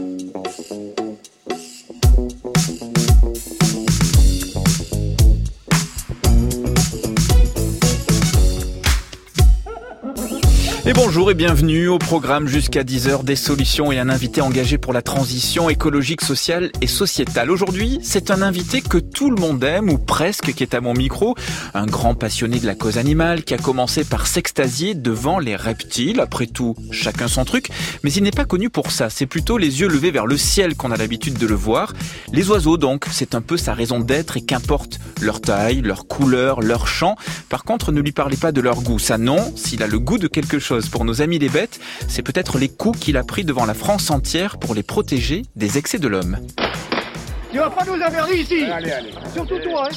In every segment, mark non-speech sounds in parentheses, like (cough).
thank you Bonjour et bienvenue au programme jusqu'à 10h des solutions et un invité engagé pour la transition écologique, sociale et sociétale. Aujourd'hui, c'est un invité que tout le monde aime ou presque qui est à mon micro, un grand passionné de la cause animale qui a commencé par s'extasier devant les reptiles. Après tout, chacun son truc, mais il n'est pas connu pour ça. C'est plutôt les yeux levés vers le ciel qu'on a l'habitude de le voir. Les oiseaux donc, c'est un peu sa raison d'être et qu'importe leur taille, leur couleur, leur chant. Par contre, ne lui parlez pas de leur goût. Ça non, s'il a le goût de quelque chose pour nos amis les bêtes, c'est peut-être les coups qu'il a pris devant la France entière pour les protéger des excès de l'homme. Tu vas pas nous avertir ici Allez, allez. Surtout toi, hein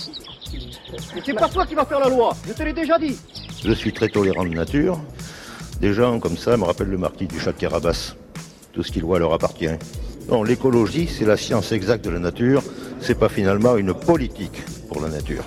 C'est pas toi qui vas faire la loi, je te l'ai déjà dit. Je suis très tolérant de nature. Des gens comme ça me rappellent le marquis du chat Carabas. Tout ce qu'il voit leur appartient. Non, l'écologie, c'est la science exacte de la nature. C'est pas finalement une politique pour la nature.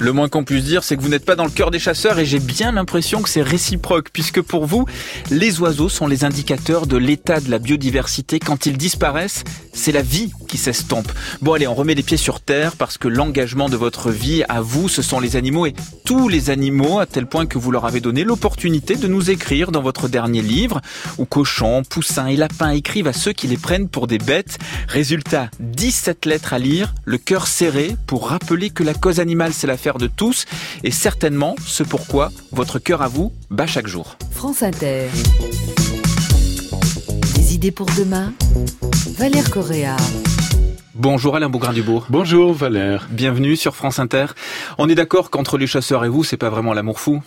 Le moins qu'on puisse dire, c'est que vous n'êtes pas dans le cœur des chasseurs et j'ai bien l'impression que c'est réciproque, puisque pour vous, les oiseaux sont les indicateurs de l'état de la biodiversité. Quand ils disparaissent, c'est la vie qui s'estompe. Bon allez, on remet les pieds sur terre parce que l'engagement de votre vie à vous, ce sont les animaux et tous les animaux, à tel point que vous leur avez donné l'opportunité de nous écrire dans votre dernier livre, où cochons, poussins et lapins écrivent à ceux qui les prennent pour des bêtes. Résultat, 17 lettres à lire, le cœur serré pour rappeler que la cause animale c'est la de tous et certainement ce pourquoi votre cœur à vous bat chaque jour. France Inter. Des idées pour demain Valère Correa. Bonjour Alain Bougrain-Dubourg. Bonjour Valère. Bienvenue sur France Inter. On est d'accord qu'entre les chasseurs et vous, c'est pas vraiment l'amour fou?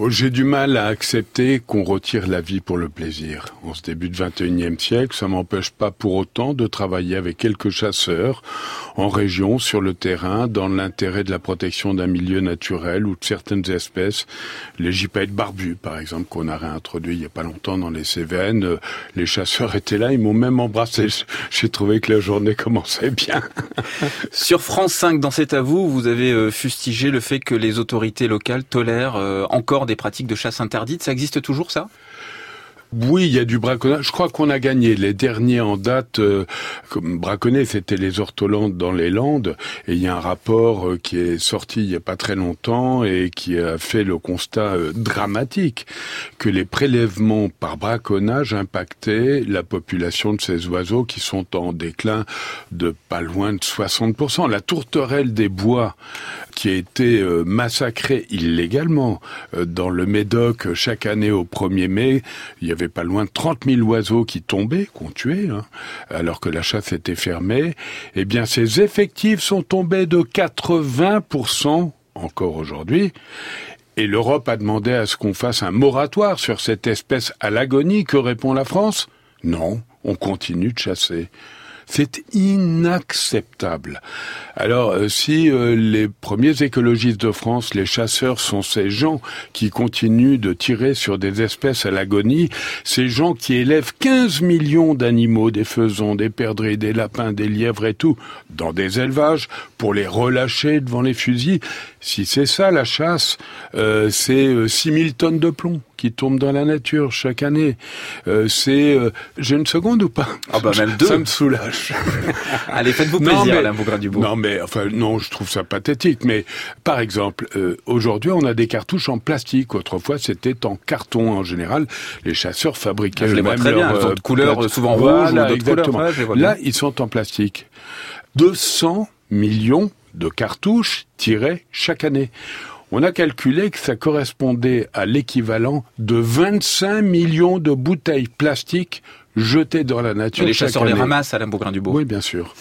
Oh, j'ai du mal à accepter qu'on retire la vie pour le plaisir. En ce début de 21e siècle, ça m'empêche pas pour autant de travailler avec quelques chasseurs en région, sur le terrain, dans l'intérêt de la protection d'un milieu naturel ou de certaines espèces. Les gypaètes barbus, par exemple, qu'on a réintroduit il y a pas longtemps dans les Cévennes. Les chasseurs étaient là, ils m'ont même embrassé. (laughs) J'ai trouvé que la journée commençait bien. (laughs) sur France 5, dans cet à vous, vous avez euh, fustigé le fait que les autorités locales tolèrent euh, encore des pratiques de chasse interdites. Ça existe toujours, ça? Oui, il y a du braconnage. Je crois qu'on a gagné. Les derniers en date, euh, braconner, c'était les ortolantes dans les Landes. Et il y a un rapport euh, qui est sorti il y a pas très longtemps et qui a fait le constat euh, dramatique que les prélèvements par braconnage impactaient la population de ces oiseaux qui sont en déclin de pas loin de 60%. La tourterelle des bois qui a été massacrée illégalement dans le Médoc chaque année au 1er mai, il y avait pas loin de 30 000 oiseaux qui tombaient, qu'on tuait, hein, alors que la chasse était fermée, eh bien ces effectifs sont tombés de 80% encore aujourd'hui. Et l'Europe a demandé à ce qu'on fasse un moratoire sur cette espèce à l'agonie. Que répond la France? Non, on continue de chasser. C'est inacceptable. Alors, euh, si euh, les premiers écologistes de France, les chasseurs, sont ces gens qui continuent de tirer sur des espèces à l'agonie, ces gens qui élèvent 15 millions d'animaux, des faisans, des perdrix, des lapins, des lièvres et tout, dans des élevages, pour les relâcher devant les fusils, si c'est ça la chasse, euh, c'est 6000 tonnes de plomb qui tombent dans la nature chaque année. Euh, c'est, euh, j'ai une seconde ou pas? Ah bah même deux. Ça me soulage. (laughs) Allez, faites-vous plaisir, mais, Alain Bougrain-Dubourg. Non mais enfin non, je trouve ça pathétique. Mais par exemple, euh, aujourd'hui, on a des cartouches en plastique. Autrefois, c'était en carton en général. Les chasseurs fabriquaient ah, je les vois très bien. Euh, de couleurs souvent rouges ou d'autres couleurs. Ouais, Là, ils sont en plastique. 200 millions de cartouches tirées chaque année. On a calculé que ça correspondait à l'équivalent de 25 millions de bouteilles plastiques jetés dans la nature. Et les chasseurs les ramassent, Alain Bougrain-Dubourg. Oui, bien sûr.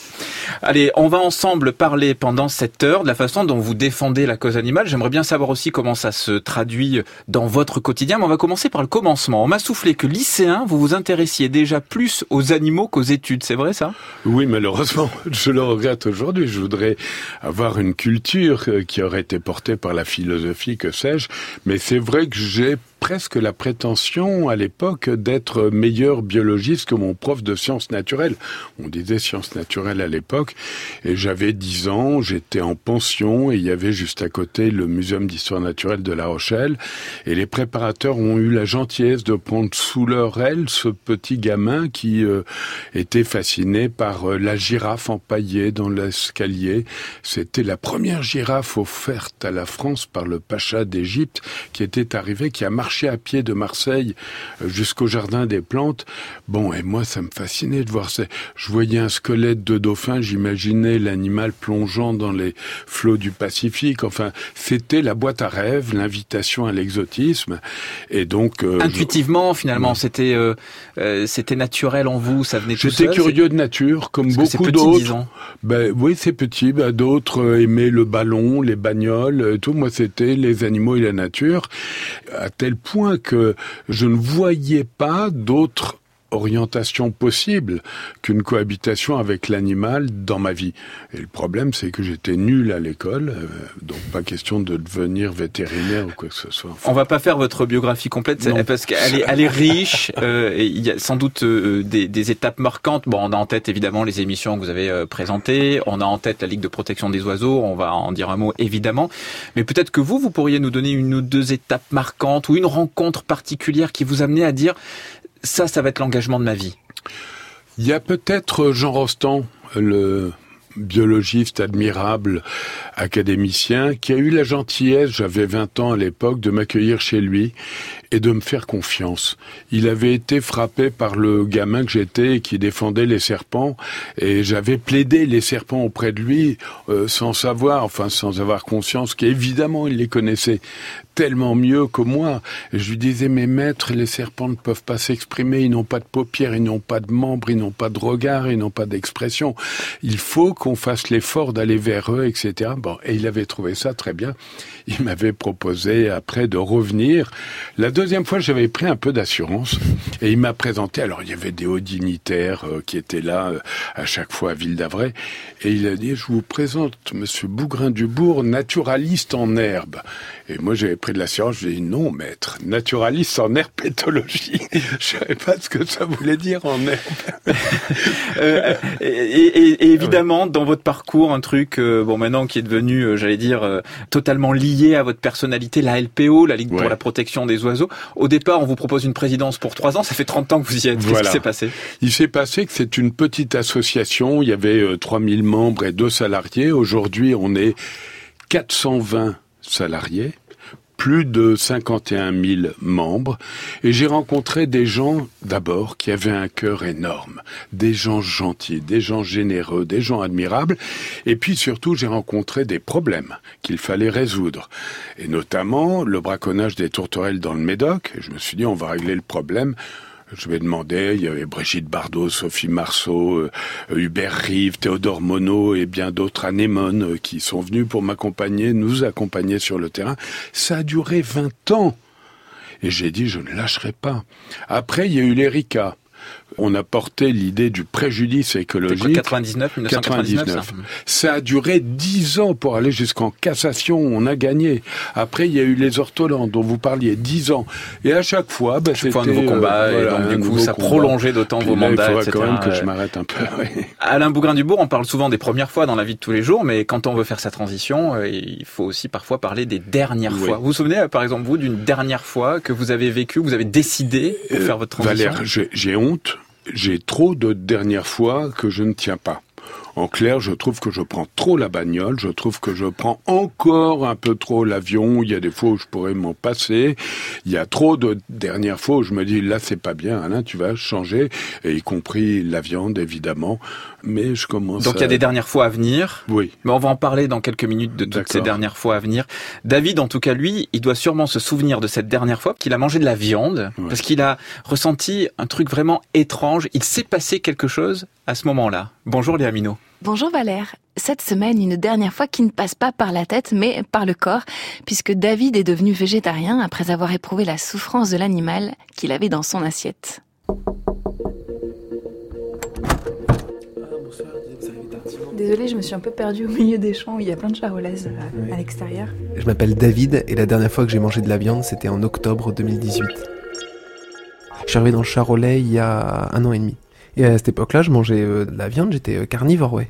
Allez, on va ensemble parler pendant cette heure de la façon dont vous défendez la cause animale. J'aimerais bien savoir aussi comment ça se traduit dans votre quotidien, mais on va commencer par le commencement. On m'a soufflé que lycéen, vous vous intéressiez déjà plus aux animaux qu'aux études, c'est vrai ça? Oui, malheureusement, (laughs) je le regrette aujourd'hui. Je voudrais avoir une culture euh, qui aurait été portée par la philosophie, que sais-je, mais c'est vrai que j'ai presque la prétention à l'époque d'être meilleur biologiste que mon prof de sciences naturelles. On disait sciences naturelles à l'époque. Et j'avais 10 ans, j'étais en pension et il y avait juste à côté le Muséum d'histoire naturelle de La Rochelle. Et les préparateurs ont eu la gentillesse de prendre sous leur aile ce petit gamin qui euh, était fasciné par euh, la girafe empaillée dans l'escalier. C'était la première girafe offerte à la France par le pacha d'Égypte qui était arrivé, qui a marché à pied de Marseille euh, jusqu'au jardin des plantes. Bon, et moi, ça me fascinait de voir ça. Je voyais un squelette de dauphin, j'imaginais l'animal plongeant dans les flots du Pacifique. Enfin, c'était la boîte à rêves, l'invitation à l'exotisme. Et donc... Euh, Intuitivement, finalement, c'était euh, c'était naturel en vous, ça venait tout J'étais curieux de nature, comme beaucoup d'autres. Ben, oui, c'est petit. Ben, d'autres aimaient le ballon, les bagnoles, tout. Moi, c'était les animaux et la nature, à tel point que je ne voyais pas d'autres orientation possible qu'une cohabitation avec l'animal dans ma vie. Et le problème, c'est que j'étais nul à l'école, euh, donc pas question de devenir vétérinaire ou quoi que ce soit. On va pas faire votre biographie complète parce qu'elle est, elle est riche. (laughs) Euh, et il y a sans doute euh, des, des, étapes marquantes. Bon, on a en tête évidemment les émissions que vous avez euh, présentées. On a en tête la Ligue de protection des oiseaux. On va en dire un mot évidemment. Mais peut-être que vous, vous pourriez nous donner une ou deux étapes marquantes ou une rencontre particulière qui vous amenait à dire ça, ça va être l'engagement de ma vie. Il y a peut-être Jean Rostand, le biologiste admirable, académicien, qui a eu la gentillesse, j'avais 20 ans à l'époque, de m'accueillir chez lui et de me faire confiance. Il avait été frappé par le gamin que j'étais qui défendait les serpents et j'avais plaidé les serpents auprès de lui euh, sans savoir, enfin sans avoir conscience qu'évidemment il les connaissait tellement mieux que moi. je lui disais, mes maîtres, les serpents ne peuvent pas s'exprimer, ils n'ont pas de paupières, ils n'ont pas de membres, ils n'ont pas de regard, ils n'ont pas d'expression. Il faut qu'on fasse l'effort d'aller vers eux, etc. Bon, et il avait trouvé ça très bien. Il m'avait proposé après de revenir. La deuxième fois, j'avais pris un peu d'assurance et il m'a présenté. Alors, il y avait des hauts dignitaires euh, qui étaient là euh, à chaque fois à Ville d'Avray. Et il a dit, je vous présente Monsieur Bougrain-Dubourg, naturaliste en herbe. Et moi, j'avais pris de l'assurance. Je lui ai dit, non, maître, naturaliste en herpétologie. (laughs) je savais pas ce que ça voulait dire en herbe. (laughs) euh, et, et, évidemment, dans votre parcours, un truc, bon, maintenant qui est devenu, j'allais dire, totalement lié à votre personnalité, la LPO, la Ligue pour la protection des oiseaux. Au départ, on vous propose une présidence pour trois ans. Ça fait 30 ans que vous y êtes. Qu'est-ce qui s'est passé? Il s'est passé que c'est une petite association. Il y avait 3000 membres et deux salariés. Aujourd'hui, on est 420 salariés, plus de 51 000 membres, et j'ai rencontré des gens d'abord qui avaient un cœur énorme, des gens gentils, des gens généreux, des gens admirables, et puis surtout j'ai rencontré des problèmes qu'il fallait résoudre, et notamment le braconnage des tourterelles dans le Médoc. Et je me suis dit on va régler le problème je vais demander, il y avait Brigitte Bardot, Sophie Marceau, euh, Hubert Rive, Théodore Monod et bien d'autres anémones euh, qui sont venus pour m'accompagner, nous accompagner sur le terrain. Ça a duré 20 ans. Et j'ai dit, je ne lâcherai pas. Après, il y a eu l'ERICA on a porté l'idée du préjudice écologique. 99, 1999. Ça. a duré dix ans pour aller jusqu'en cassation. On a gagné. Après, il y a eu les ortolans dont vous parliez, dix ans. Et à chaque fois, bah, c'était un nouveau combat. et donc, du coup, ça prolongeait d'autant vos mandats. Il faudrait quand même que je m'arrête un peu. (laughs) Alain Bougrain-Dubourg, on parle souvent des premières fois dans la vie de tous les jours, mais quand on veut faire sa transition, euh, il faut aussi parfois parler des dernières fois. Vous vous souvenez, euh, par exemple, vous, d'une dernière fois que vous avez vécu, vous avez décidé de euh, faire votre transition Valère, j'ai honte j'ai trop de dernières fois que je ne tiens pas. En clair, je trouve que je prends trop la bagnole, je trouve que je prends encore un peu trop l'avion, il y a des fois où je pourrais m'en passer, il y a trop de dernières fois où je me dis là c'est pas bien, Alain, tu vas changer, et y compris la viande évidemment, mais je commence Donc il y a des dernières fois à venir. Oui. Mais on va en parler dans quelques minutes de toutes ces dernières fois à venir. David, en tout cas lui, il doit sûrement se souvenir de cette dernière fois qu'il a mangé de la viande, parce qu'il a ressenti un truc vraiment étrange, il s'est passé quelque chose à ce moment-là. Bonjour Léa Minot. Bonjour Valère. Cette semaine, une dernière fois qui ne passe pas par la tête, mais par le corps, puisque David est devenu végétarien après avoir éprouvé la souffrance de l'animal qu'il avait dans son assiette. Désolée, je me suis un peu perdue au milieu des champs où il y a plein de charolaises euh, à l'extérieur. Je m'appelle David et la dernière fois que j'ai mangé de la viande, c'était en octobre 2018. Je suis arrivé dans le Charolais il y a un an et demi. Et à cette époque-là, je mangeais euh, de la viande, j'étais euh, carnivore, ouais.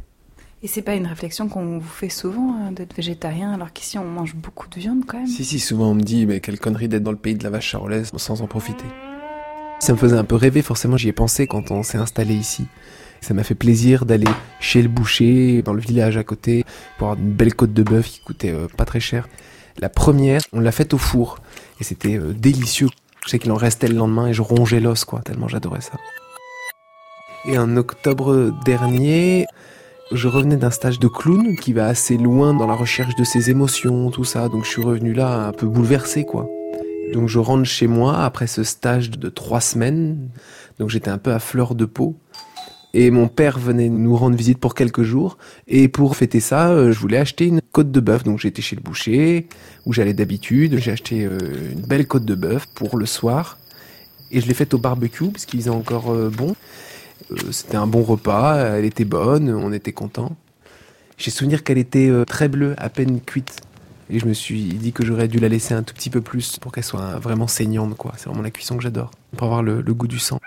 Et c'est pas une réflexion qu'on vous fait souvent hein, d'être végétarien, alors qu'ici on mange beaucoup de viande quand même. Si, si, souvent on me dit, mais quelle connerie d'être dans le pays de la vache charolaise sans en profiter. Ça me faisait un peu rêver, forcément j'y ai pensé quand on s'est installé ici. Ça m'a fait plaisir d'aller chez le boucher, dans le village à côté, pour avoir une belle côte de bœuf qui coûtait euh, pas très cher. La première, on l'a faite au four, et c'était euh, délicieux. Je sais qu'il en restait le lendemain et je rongeais l'os, quoi, tellement j'adorais ça. Et en octobre dernier, je revenais d'un stage de clown qui va assez loin dans la recherche de ses émotions, tout ça. Donc je suis revenu là un peu bouleversé, quoi. Donc je rentre chez moi après ce stage de trois semaines. Donc j'étais un peu à fleur de peau. Et mon père venait nous rendre visite pour quelques jours. Et pour fêter ça, euh, je voulais acheter une côte de bœuf. Donc j'étais chez le boucher, où j'allais d'habitude. J'ai acheté euh, une belle côte de bœuf pour le soir. Et je l'ai faite au barbecue, parce qu'il faisait encore euh, bon. C'était un bon repas, elle était bonne, on était content. J'ai souvenir qu'elle était très bleue, à peine cuite. Et je me suis dit que j'aurais dû la laisser un tout petit peu plus pour qu'elle soit vraiment saignante, quoi. C'est vraiment la cuisson que j'adore. Pour avoir le, goût du sang.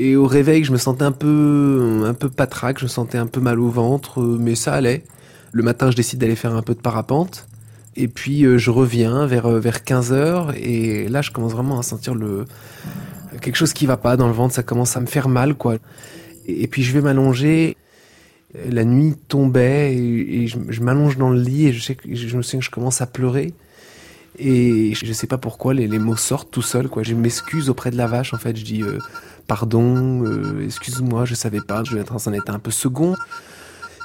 Et au réveil, je me sentais un peu, un peu patraque, je me sentais un peu mal au ventre, mais ça allait. Le matin, je décide d'aller faire un peu de parapente. Et puis, je reviens vers, vers 15 heures. Et là, je commence vraiment à sentir le, quelque chose qui va pas dans le ventre. Ça commence à me faire mal, quoi. Et, puis, je vais m'allonger la nuit tombait et, je, m'allonge dans le lit et je sais que je me souviens que je commence à pleurer et je sais pas pourquoi les, les mots sortent tout seuls quoi. Je m'excuse auprès de la vache en fait. Je dis euh, pardon, euh, excuse-moi, je savais pas. Je vais être en état un peu second.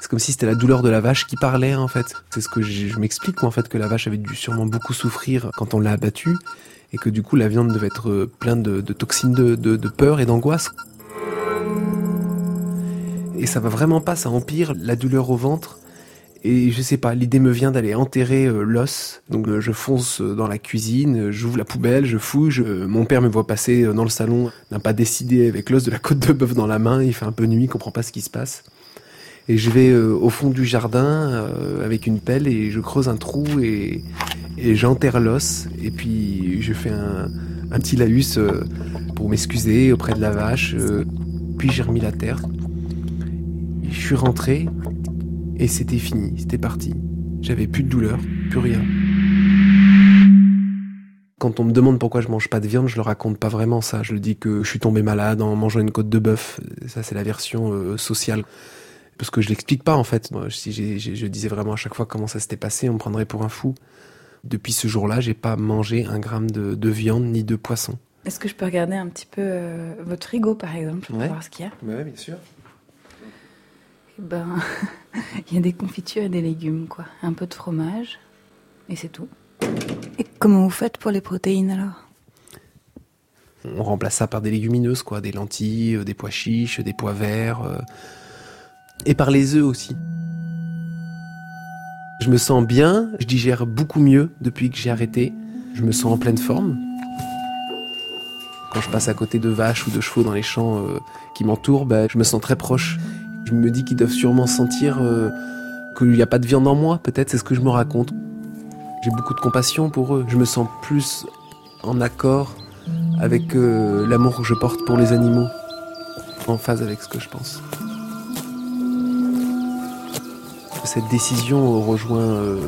C'est comme si c'était la douleur de la vache qui parlait en fait. C'est ce que je, m'explique en fait que la vache avait dû sûrement beaucoup souffrir quand on l'a abattue et que du coup la viande devait être euh, pleine de, toxines de peur et d'angoisse et ça va vraiment pas, ça empire la douleur au ventre. Et je sais pas, l'idée me vient d'aller enterrer euh, l'os. Donc euh, je fonce euh, dans la cuisine, j'ouvre la poubelle, je fouille. mon père me voit passer dans le salon, n'a pas décidé avec l'os de la côte de bœuf dans la main. Il fait un peu nuit, il comprend pas ce qui se passe. Et je vais au fond du jardin avec une pelle et je creuse un trou et, et j'enterre l'os. Et puis je fais un, un petit laïus pour m'excuser auprès de la vache. puis j'ai remis la terre. Je suis rentré et c'était fini, c'était parti. J'avais plus de douleur, plus rien. Quand on me demande pourquoi je mange pas de viande, je le raconte pas vraiment ça. Je le dis que je suis tombé malade en mangeant une côte de bœuf. Ça, c'est la version euh, sociale. Parce que je l'explique pas en fait. Moi, si je disais vraiment à chaque fois comment ça s'était passé, on me prendrait pour un fou. Depuis ce jour-là, j'ai pas mangé un gramme de, viande ni de poisson. Est-ce que je peux regarder un petit peu euh, votre frigo par exemple pour voir ce qu'il y a? Oui, bien sûr. Ben, (laughs) il y a des confitures et des légumes, quoi. Un peu de fromage, et c'est tout. Et comment vous faites pour les protéines alors? On remplace ça par des légumineuses, quoi. Des lentilles, euh, des pois chiches, des pois verts. Euh, et par les œufs aussi. Je me sens bien, je digère beaucoup mieux depuis que j'ai arrêté. Je me sens en pleine forme. Quand je passe à côté de vaches ou de chevaux dans les champs euh, qui m'entourent, ben, je me sens très proche. Je me dis qu'ils doivent sûrement sentir euh, qu'il n'y a pas de viande en moi, peut-être c'est ce que je me raconte. J'ai beaucoup de compassion pour eux, je me sens plus en accord avec euh, l'amour que je porte pour les animaux, en phase avec ce que je pense. Cette décision rejoint euh,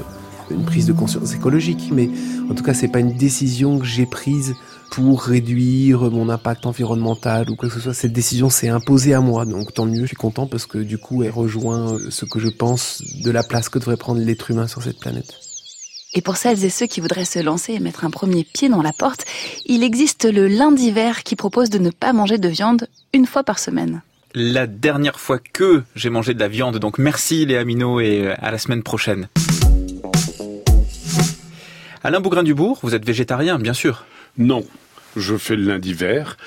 une prise de conscience écologique, mais en tout cas c'est pas une décision que j'ai prise pour réduire mon impact environnemental ou quoi que ce soit. Cette décision s'est imposée à moi, donc tant mieux, je suis content parce que du coup elle rejoint ce que je pense de la place que devrait prendre l'être humain sur cette planète. Et pour celles et ceux qui voudraient se lancer et mettre un premier pied dans la porte, il existe le lundi vert qui propose de ne pas manger de viande une fois par semaine la dernière fois que j'ai mangé de la viande. Donc merci les Minot et à la semaine prochaine. Alain Bougrain-Dubourg, vous êtes végétarien, bien sûr. Non. Je fais le lundi vert.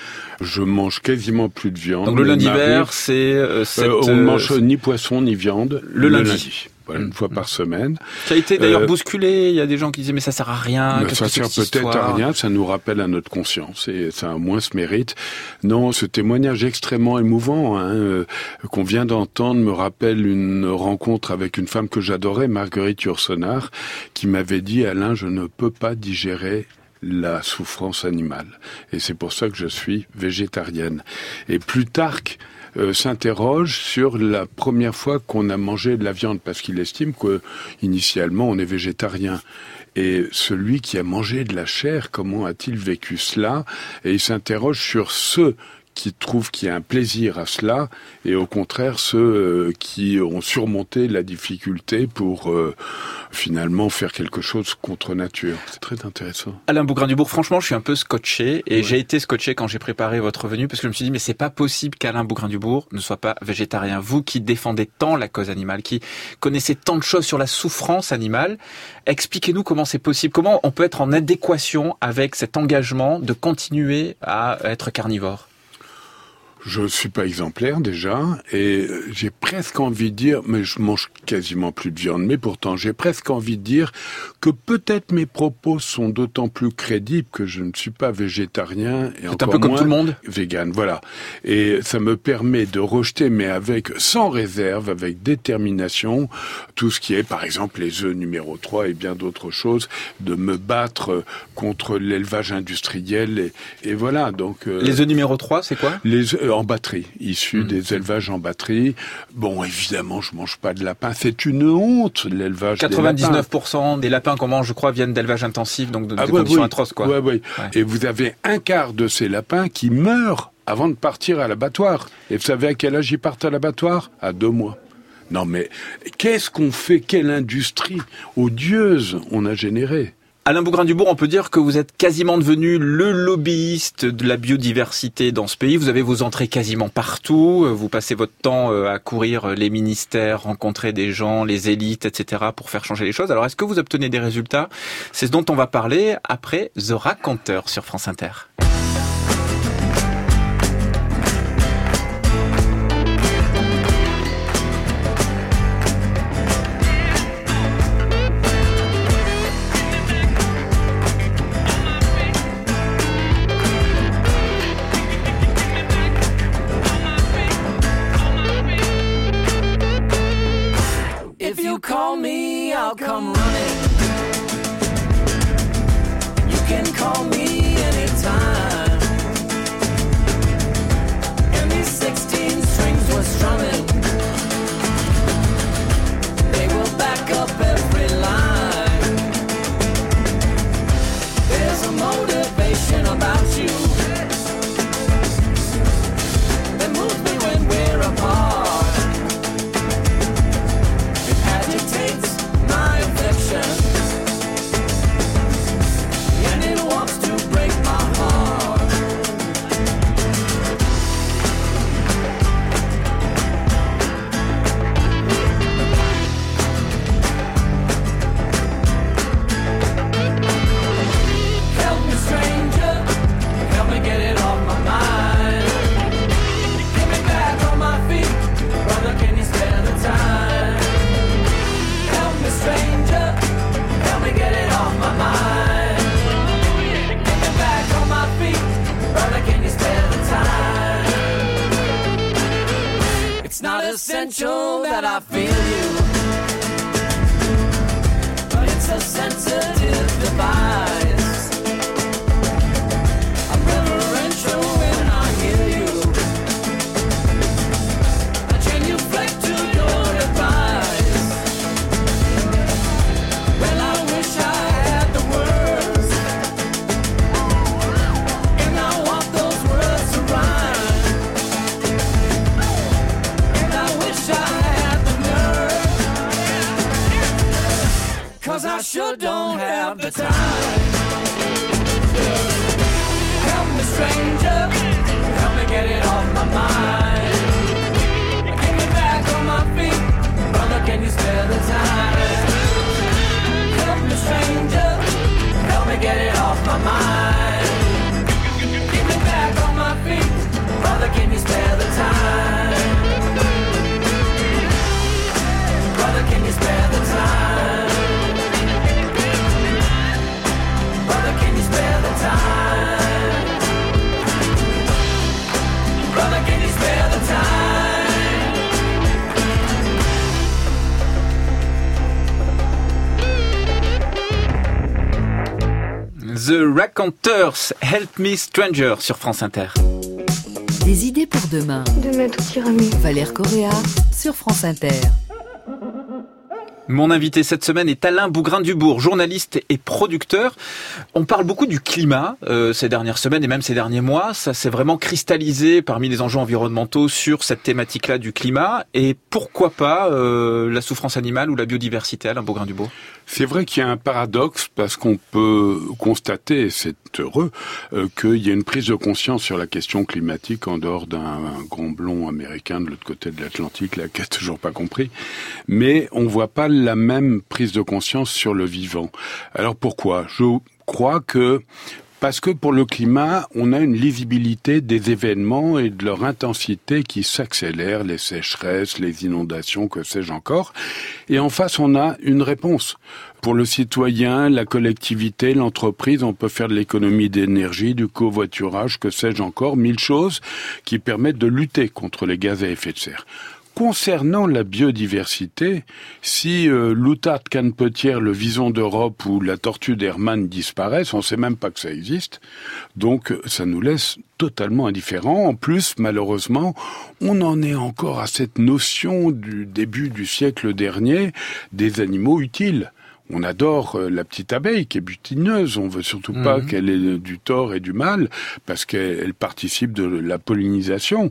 Je mange quasiment plus de viande. Donc le lundi vert, c'est euh, euh, on ne mange ni poisson ni viande le, lundi. Une fois par semaine. Ça a été d'ailleurs euh, bousculé. Il y a des gens qui disaient mais ça sert à rien. ça sert peut-être à rien. Ça nous rappelle à notre conscience et ça a moins ce mérite. Non, ce témoignage extrêmement émouvant hein, qu'on vient d'entendre me rappelle une rencontre avec une femme que j'adorais, Marguerite Yourcenar, qui m'avait dit Alain, je ne peux pas digérer la souffrance animale. Et c'est pour ça que je suis végétarienne. Et Plutarque euh, s'interroge sur la première fois qu'on a mangé de la viande parce qu'il estime que initialement on est végétarien. Et celui qui a mangé de la chair, comment a-t-il vécu cela? Et il s'interroge sur ceux qui trouvent qu'il y a un plaisir à cela, et au contraire ceux euh, qui ont surmonté la difficulté pour euh, finalement faire quelque chose contre nature. C'est très intéressant. Alain Bougrain-Dubourg, franchement, je suis un peu scotché, et j'ai été scotché quand j'ai préparé votre venue, parce que je me suis dit, mais c'est pas possible qu'Alain Bougrain-Dubourg ne soit pas végétarien. Vous qui défendez tant la cause animale, qui connaissez tant de choses sur la souffrance animale, expliquez-nous comment c'est possible, comment on peut être en adéquation avec cet engagement de continuer à être carnivore? Je suis pas exemplaire déjà, et j'ai presque envie de dire, mais je mange quasiment plus de viande, mais pourtant j'ai presque envie de dire que peut-être mes propos sont d'autant plus crédibles que je ne suis pas végétarien et encore un peu comme moins tout le monde. vegan, voilà. Et ça me permet de rejeter, mais avec sans réserve, avec détermination, tout ce qui est, par exemple, les œufs numéro 3 et bien d'autres choses, de me battre contre l'élevage industriel et, et voilà. Donc euh, Les œufs numéro 3, c'est quoi? Les œufs en batterie, issus Mmh. des élevages en batterie. Bon, évidemment, je mange pas de lapin. C'est une honte, l'élevage des lapins. 99% des lapins qu'on mange, je crois, viennent d'élevage intensif, donc de, Ah ouais, conditions oui. atroces, quoi. Ouais, ouais. Ouais. Et vous avez un quart de ces lapins qui meurent avant de partir à l'abattoir. Et vous savez à quel âge ils partent à l'abattoir? À deux mois. Non mais qu'est-ce qu'on fait? Quelle industrie odieuse on a générée? Alain Bougrain-Dubourg, on peut dire que vous êtes quasiment devenu le lobbyiste de la biodiversité dans ce pays. Vous avez vos entrées quasiment partout. Vous passez votre temps euh, à courir les ministères, rencontrer des gens, les élites, etc. pour faire changer les choses. Alors, est-ce que vous obtenez des résultats? C'est ce dont on va parler après The Raconteur sur France Inter. Come running. Raconteurs, Help Me Stranger sur France Inter. Des idées pour demain. De mettre au tiramisu. Valère Correa sur France Inter. Mon invité cette semaine est Alain Bougrain-Dubourg, journaliste et producteur. On parle beaucoup du climat euh, ces dernières semaines et même ces derniers mois. Ça s'est vraiment cristallisé parmi les enjeux environnementaux sur cette thématique-là du climat. Et pourquoi pas euh, la souffrance animale ou la biodiversité, Alain Bougrain-Dubourg? C'est vrai qu'il y a un paradoxe parce qu'on peut constater, c'est heureux, euh, qu'il y a une prise de conscience sur la question climatique en dehors d'un grand blond américain de l'autre côté de l'Atlantique, là, qui a toujours pas compris. Mais on voit pas la même prise de conscience sur le vivant. Alors pourquoi? Je crois que parce que pour le climat, on a une lisibilité des événements et de leur intensité qui s'accélèrent, les sécheresses, les inondations, que sais-je encore. Et en face, on a une réponse. Pour le citoyen, la collectivité, l'entreprise, on peut faire de l'économie d'énergie, du covoiturage, que sais-je encore, mille choses qui permettent de lutter contre les gaz à effet de serre. Concernant la biodiversité, si euh, l'outarde canepetière, le vison d'Europe ou la tortue d'Hermann disparaissent, on ne sait même pas que ça existe. Donc ça nous laisse totalement indifférents. En plus, malheureusement, on en est encore à cette notion du début du siècle dernier des animaux utiles. On adore euh, la petite abeille qui est butineuse. On veut surtout pas Mhm. qu'elle ait du tort et du mal parce qu'elle elle participe de la pollinisation.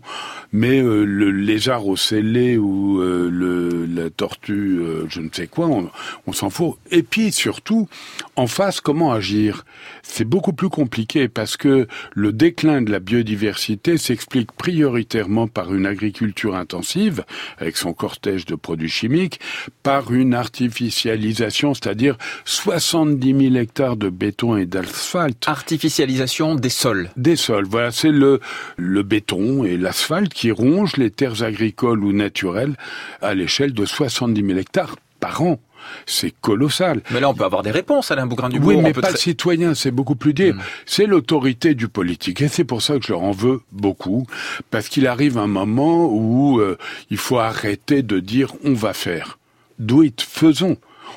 Mais euh, le lézard ocellé ou euh, le, la tortue, euh, je ne sais quoi, on, on s'en fout. Et puis surtout, en face, comment agir? C'est beaucoup plus compliqué parce que le déclin de la biodiversité s'explique prioritairement par une agriculture intensive avec son cortège de produits chimiques, par une artificialisation, c'est-à-dire 70 000 hectares de béton et d'asphalte. Artificialisation des sols. Des sols, voilà, c'est le, le béton et l'asphalte qui rongent les terres agricoles ou naturelles à l'échelle de 70 000 hectares par an. C'est colossal. Mais là, on peut avoir des réponses, Alain Bougrain-Dubourg. Oui, On mais peut pas le citoyen, c'est beaucoup plus dire. Mm. C'est l'autorité du politique. Et c'est pour ça que je leur en veux beaucoup. Parce qu'il arrive un moment où euh, il faut arrêter de dire on va faire. Do it, faisons.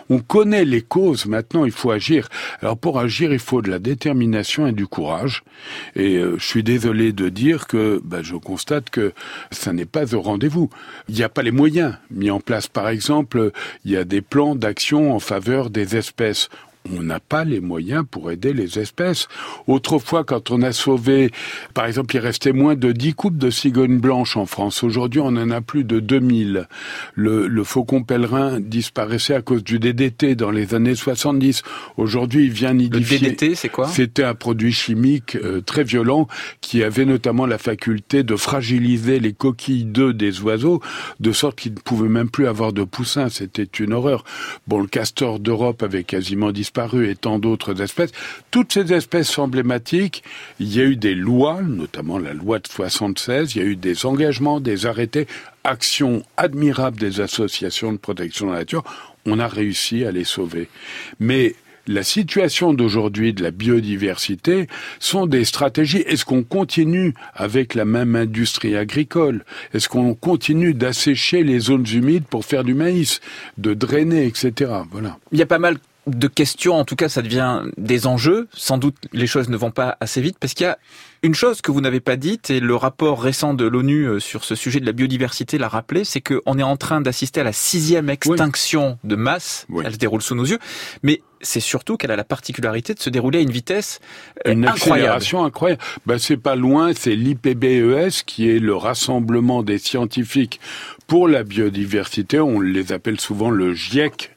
On connaît les causes, maintenant il faut agir. Alors pour agir, il faut de la détermination et du courage. Et euh, je suis désolé de dire que bah, je constate que ça n'est pas au rendez-vous. Il n'y a pas les moyens mis en place. Par exemple, il y a des plans d'action en faveur des espèces on n'a pas les moyens pour aider les espèces. Autrefois, quand on a sauvé, par exemple, il restait moins de 10 couples de cigognes blanches en France. Aujourd'hui, on en a plus de 2000. Le, le faucon pèlerin disparaissait à cause du DDT dans les années 70. Aujourd'hui, il vient Le nidifier. DDT, c'est quoi? C'était un produit chimique euh, très violent qui avait notamment la faculté de fragiliser les coquilles d'œufs des oiseaux, de sorte qu'ils ne pouvaient même plus avoir de poussins. C'était une horreur. Bon, le castor d'Europe avait quasiment disparu et tant d'autres espèces. Toutes ces espèces emblématiques, il y a eu des lois, notamment la loi de 76, il y a eu des engagements, des arrêtés, actions admirables des associations de protection de la nature. On a réussi à les sauver. Mais la situation d'aujourd'hui de la biodiversité sont des stratégies. Est-ce qu'on continue avec la même industrie agricole? Est-ce qu'on continue d'assécher les zones humides pour faire du maïs, de drainer, etc. Voilà. Il y a pas mal de questions, en tout cas ça devient des enjeux. Sans doute les choses ne vont pas assez vite parce qu'il y a une chose que vous n'avez pas dite et le rapport récent de l'ONU euh, sur ce sujet de la biodiversité l'a rappelé, c'est qu'on est en train d'assister à la sixième extinction de masse. Oui. Elle se déroule sous nos yeux, mais c'est surtout qu'elle a la particularité de se dérouler à une vitesse euh, Une incroyable. accélération incroyable. Ben, c'est pas loin, c'est l'IPBES qui est le rassemblement des scientifiques pour la biodiversité. On les appelle souvent le GIEC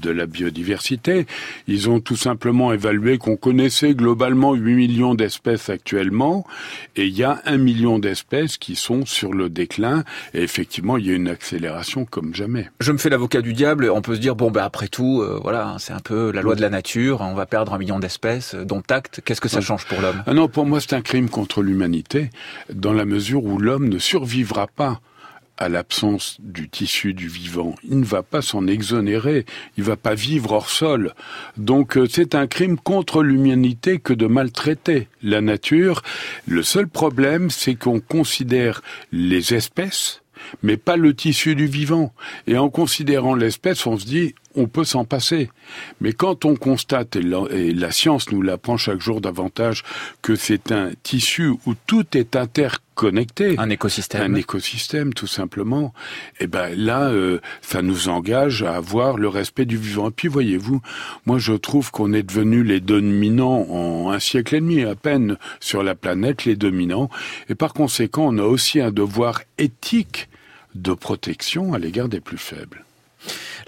de la biodiversité. Ils ont tout simplement évalué qu'on connaissait globalement 8 millions d'espèces actuellement et il y a un million d'espèces qui sont sur le déclin et effectivement il y a une accélération comme jamais. Je me fais l'avocat du diable. On peut se dire bon ben après tout, euh, voilà, c'est un peu la loi de la nature. On va perdre un million d'espèces, euh, dont acte. Qu'est-ce que ça change pour l'homme? Ah non, pour moi, c'est un crime contre l'humanité, dans la mesure où l'homme ne survivra pas à l'absence du tissu du vivant. Il ne va pas s'en exonérer, il va pas vivre hors sol. Donc euh, c'est un crime contre l'humanité que de maltraiter la nature. Le seul problème, c'est qu'on considère les espèces mais pas le tissu du vivant. Et en considérant l'espèce, on se dit, on peut s'en passer. Mais quand on constate, et la, et la science nous l'apprend chaque jour davantage, que c'est un tissu où tout est interconnecté, Un écosystème. un écosystème tout simplement, et ben là, euh, ça nous engage à avoir le respect du vivant. Et puis voyez-vous, moi je trouve qu'on est devenus les dominants en un siècle et demi à peine sur la planète, les dominants, et par conséquent, on a aussi un devoir éthique de protection à l'égard des plus faibles.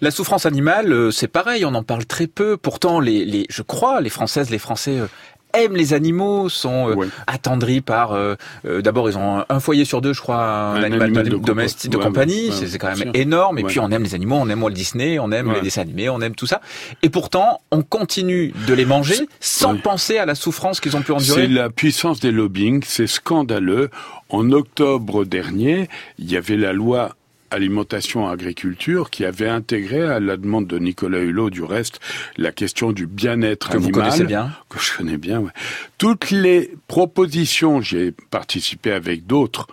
La souffrance animale, euh, c'est pareil, on en parle très peu. Pourtant, les, les, je crois, les Françaises, les Français euh, aiment les animaux, sont euh, Ouais. attendris par. euh, euh, D'abord, ils ont un, foyer sur deux, je crois, un, Un animal, animal de, de domestique de compagnie. ouais, c'est c'est quand même énorme. Et Ouais. puis, on aime les animaux, on aime Walt Disney, on aime les dessins animés, on aime tout ça. Et pourtant, on continue de les manger sans penser à la souffrance qu'ils ont pu C'est endurer. la puissance des lobbying, c'est scandaleux. En octobre dernier, il y avait la loi alimentation agriculture qui avait intégré à la demande de Nicolas Hulot du reste la question du bien-être Que vous animal connaissez bien. que je connais bien ouais. toutes les propositions j'ai participé avec d'autres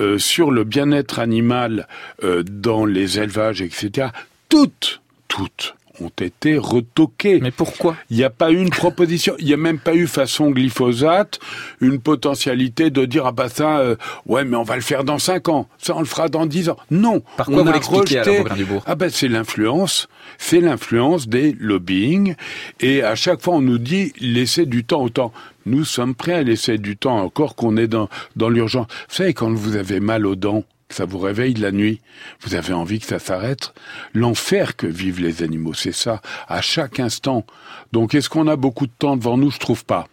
euh, sur le bien-être animal euh, dans les élevages etc toutes toutes ont été retoquées Mais pourquoi? Il n'y a pas eu une proposition, il n'y a même pas eu façon glyphosate, une potentialité de dire ah bah ça, euh, ouais mais on va le faire dans 5 ans, ça on le fera dans 10 ans. Non, Par quoi on vous a l'expliquez, rejeté- Alain Beaugrain-Dubourg Ah ben c'est l'influence, c'est l'influence des lobbying. Et à chaque fois on nous dit laissez du temps au temps. Nous sommes prêts à laisser du temps encore qu'on est dans dans l'urgence. Vous savez quand vous avez mal aux dents ça vous réveille la nuit, vous avez envie que ça s'arrête. L'enfer que vivent les animaux, c'est ça, à chaque instant. Donc est-ce qu'on a beaucoup de temps devant nous? Je trouve pas.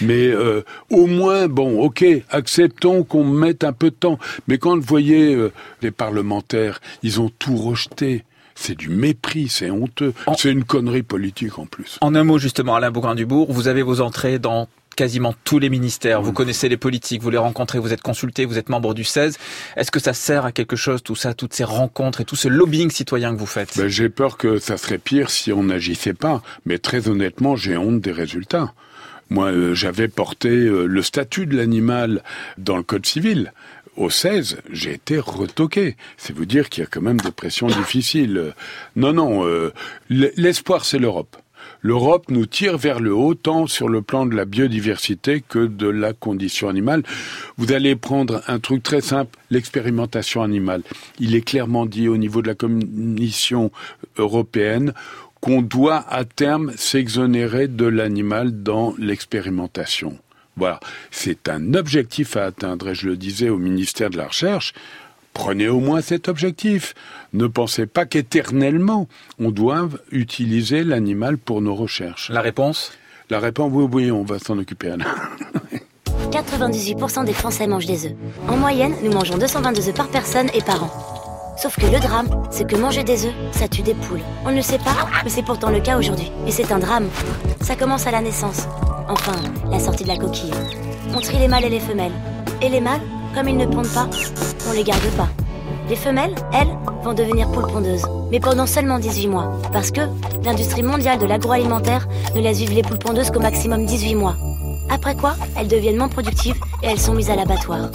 Mais euh, au moins, bon, ok, acceptons qu'on mette un peu de temps. Mais quand vous voyez euh, les parlementaires, ils ont tout rejeté. C'est du mépris, c'est honteux. C'est une connerie politique en plus. En un mot, justement, Alain Bougrain-Dubourg, vous avez vos entrées dans quasiment tous les ministères. Vous connaissez les politiques, vous les rencontrez, vous êtes consulté, vous êtes membre du 16. Est-ce que ça sert à quelque chose, tout ça, toutes ces rencontres et tout ce lobbying citoyen que vous faites? Ben, j'ai peur que ça serait pire si on n'agissait pas. Mais très honnêtement, j'ai honte des résultats. Moi, euh, j'avais porté euh, le statut de l'animal dans le Code civil. Au 16, j'ai été retoqué. C'est vous dire qu'il y a quand même des pressions difficiles. Non, non, euh, l'espoir, c'est l'Europe. L'Europe nous tire vers le haut, tant sur le plan de la biodiversité que de la condition animale. Vous allez prendre un truc très simple, l'expérimentation animale. Il est clairement dit au niveau de la Commission européenne qu'on doit à terme s'exonérer de l'animal dans l'expérimentation. Voilà, c'est un objectif à atteindre et je le disais au ministère de la Recherche, prenez au moins cet objectif. Ne pensez pas qu'éternellement on doive utiliser l'animal pour nos recherches. La réponse? La réponse, oui, oui, on va s'en occuper, Anna. 98% des Français mangent des œufs. En moyenne, nous mangeons 222 œufs par personne et par an. Sauf que le drame, c'est que manger des œufs, ça tue des poules. On ne le sait pas, mais c'est pourtant le cas aujourd'hui. Et c'est un drame. Ça commence à la naissance. Enfin, la sortie de la coquille. On trie les mâles et les femelles. Et les mâles, comme ils ne pondent pas, on les garde pas. Les femelles, elles, vont devenir poules pondeuses. Mais pendant seulement 18 mois. Parce que l'industrie mondiale de l'agroalimentaire ne laisse vivre les poules pondeuses qu'au maximum 18 mois. Après quoi, elles deviennent moins productives et elles sont mises à l'abattoir.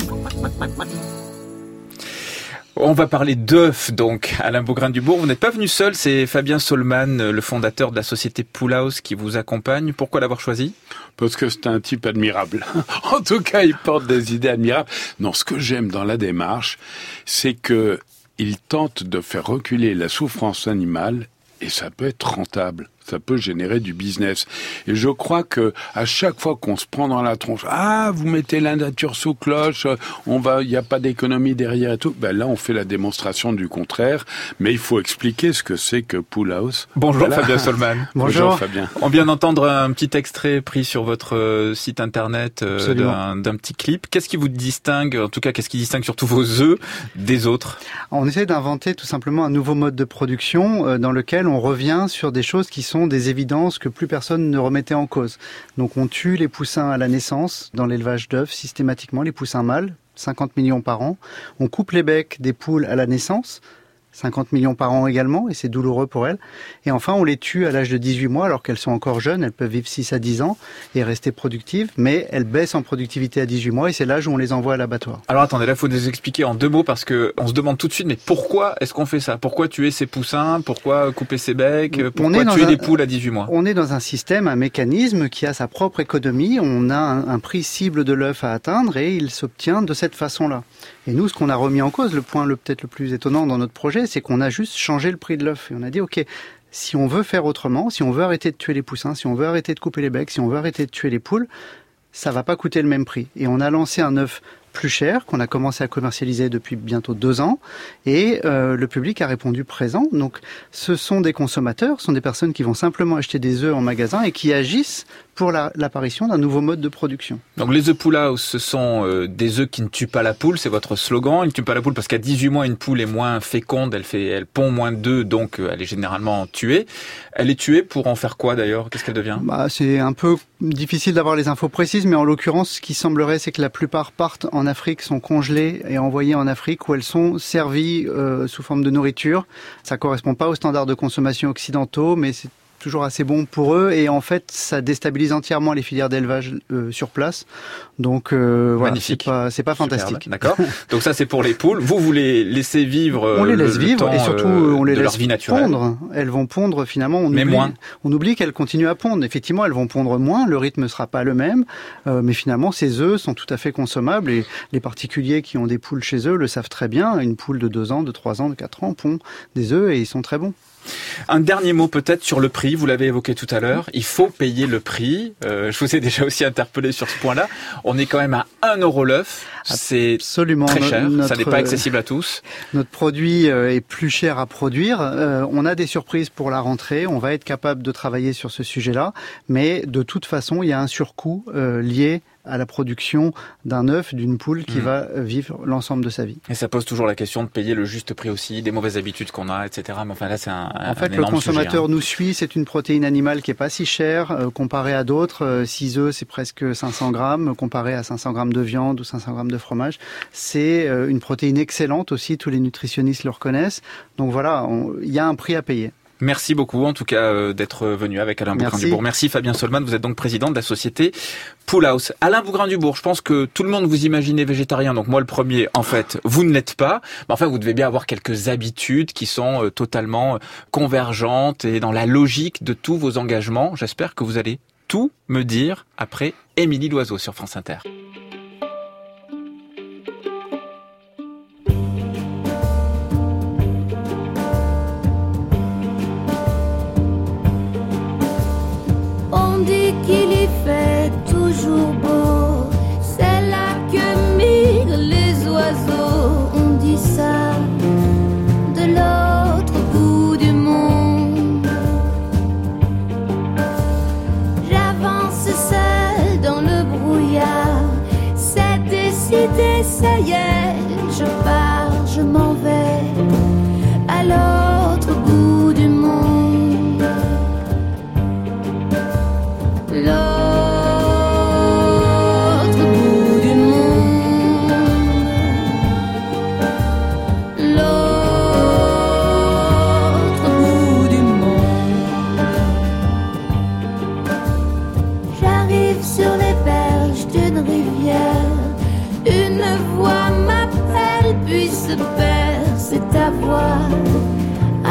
On va parler d'œufs, donc, Alain Beaugrain-Dubourg. Vous n'êtes pas venu seul, c'est Fabien Solman, le fondateur de la société Poolhouse, qui vous accompagne. Pourquoi l'avoir choisi? Parce que c'est un type admirable. (laughs) en tout cas, il porte des idées admirables. Non, ce que j'aime dans la démarche, c'est que il tente de faire reculer la souffrance animale et ça peut être rentable. Ça peut générer du business. Et je crois que à chaque fois qu'on se prend dans la tronche, ah, vous mettez la nature sous cloche, on va, il n'y a pas d'économie derrière et tout. Ben là, on fait la démonstration du contraire. Mais il faut expliquer ce que c'est que Pool House. Bonjour Voilà. Fabien Solman. (laughs) Bonjour Fabien. On vient d'entendre un petit extrait pris sur votre euh, site internet euh, d'un d'un petit clip. Qu'est-ce qui vous distingue, en tout cas, qu'est-ce qui distingue surtout vos œufs des autres? On essaie d'inventer tout simplement un nouveau mode de production euh, dans lequel on revient sur des choses qui sont des évidences que plus personne ne remettait en cause. Donc on tue les poussins à la naissance dans l'élevage d'œufs systématiquement, les poussins mâles, 50 millions par an. On coupe les becs des poules à la naissance. 50 millions par an également, et c'est douloureux pour elles. Et enfin, on les tue à l'âge de 18 mois, alors qu'elles sont encore jeunes, elles peuvent vivre 6 à 10 ans et rester productives, mais elles baissent en productivité à 18 mois, et c'est l'âge où on les envoie à l'abattoir. Alors attendez, là, il faut nous expliquer en deux mots parce que on se demande tout de suite, mais pourquoi est-ce qu'on fait ça? Pourquoi tuer ces poussins? Pourquoi couper ses becs? Pourquoi tuer un- des poules à 18 mois? On est dans un système, un mécanisme qui a sa propre économie. On a un, un prix cible de l'œuf à atteindre et il s'obtient de cette façon-là. Et nous, ce qu'on a remis en cause, le point le peut-être le plus étonnant dans notre projet, c'est qu'on a juste changé le prix de l'œuf. Et on a dit, OK, si on veut faire autrement, si on veut arrêter de tuer les poussins, si on veut arrêter de couper les becs, si on veut arrêter de tuer les poules, ça va pas coûter le même prix. Et on a lancé un œuf plus cher qu'on a commencé à commercialiser depuis bientôt deux ans et euh, le public a répondu présent. Donc ce sont des consommateurs, ce sont des personnes qui vont simplement acheter des œufs en magasin et qui agissent pour la- l'apparition d'un nouveau mode de production. Donc les œufs pool house, ce sont euh, des œufs qui ne tuent pas la poule, c'est votre slogan. Ils ne tuent pas la poule parce qu'à 18 mois, une poule est moins féconde, elle fait, elle pond moins d'œufs, donc euh, elle est généralement tuée. Elle est tuée pour en faire quoi d'ailleurs? Qu'est-ce qu'elle devient? Bah, c'est un peu difficile d'avoir les infos précises, mais en l'occurrence, ce qui semblerait, c'est que la plupart partent en Afrique, sont congelées et envoyées en Afrique, où elles sont servies euh, sous forme de nourriture. Ça correspond pas aux standards de consommation occidentaux, mais c'est toujours assez bon pour eux et en fait ça déstabilise entièrement les filières d'élevage euh, sur place donc euh, voilà c'est pas fantastique D'accord. (laughs) Donc ça c'est pour les poules. Vous vous les laissez vivre. euh, on les le- laisse le vivre temps, et surtout euh, on les laisse vie pondre. Elles vont pondre finalement. On Mais oublie, moins. On oublie qu'elles continuent à pondre. Effectivement, elles vont pondre moins. Le rythme ne sera pas le même, euh, mais finalement ces œufs sont tout à fait consommables et les particuliers qui ont des poules chez eux le savent très bien. Une poule de 2 ans, de 3 ans, de 4 ans pond des œufs et ils sont très bons. Un dernier mot peut-être sur le prix. Vous l'avez évoqué tout à l'heure. Il faut payer le prix. Euh, je vous ai déjà aussi interpellé sur ce point-là. On est quand même à 1 euro l'œuf. C'est Absolument très cher. Ça n'est pas accessible à tous. Notre produit euh, est plus cher à produire. Euh, on a des surprises pour la rentrée. On va être capable de travailler sur ce sujet-là. Mais de toute façon, il y a un surcoût euh, lié à la production d'un œuf, d'une poule qui Mhm. va euh, vivre l'ensemble de sa vie. Et ça pose toujours la question de payer le juste prix aussi, des mauvaises habitudes qu'on a, etc. Mais enfin là, c'est un, un En fait, le consommateur sujet, hein. nous suit. C'est une protéine animale qui est pas si chère euh, comparée à d'autres. 6 œufs, c'est presque 500 grammes. Comparé à 500 grammes de viande ou 500 grammes de fromage, c'est euh, une protéine excellente aussi. Tous les nutritionnistes le reconnaissent. Donc voilà, il y a un prix à payer. Merci beaucoup, en tout cas, euh, d'être venu avec Alain. Bougrain-Dubourg. Merci Fabien Solman, vous êtes donc président de la société Pool House. Alain Bougrain-Dubourg, je pense que tout le monde vous imaginez végétarien, donc moi le premier, en fait, vous ne l'êtes pas. Mais enfin, vous devez bien avoir quelques habitudes qui sont euh, totalement euh, convergentes et dans la logique de tous vos engagements. J'espère que vous allez tout me dire après Émilie Loiseau sur France Inter. Décidé, ça y est, je pars, je m'en vais. À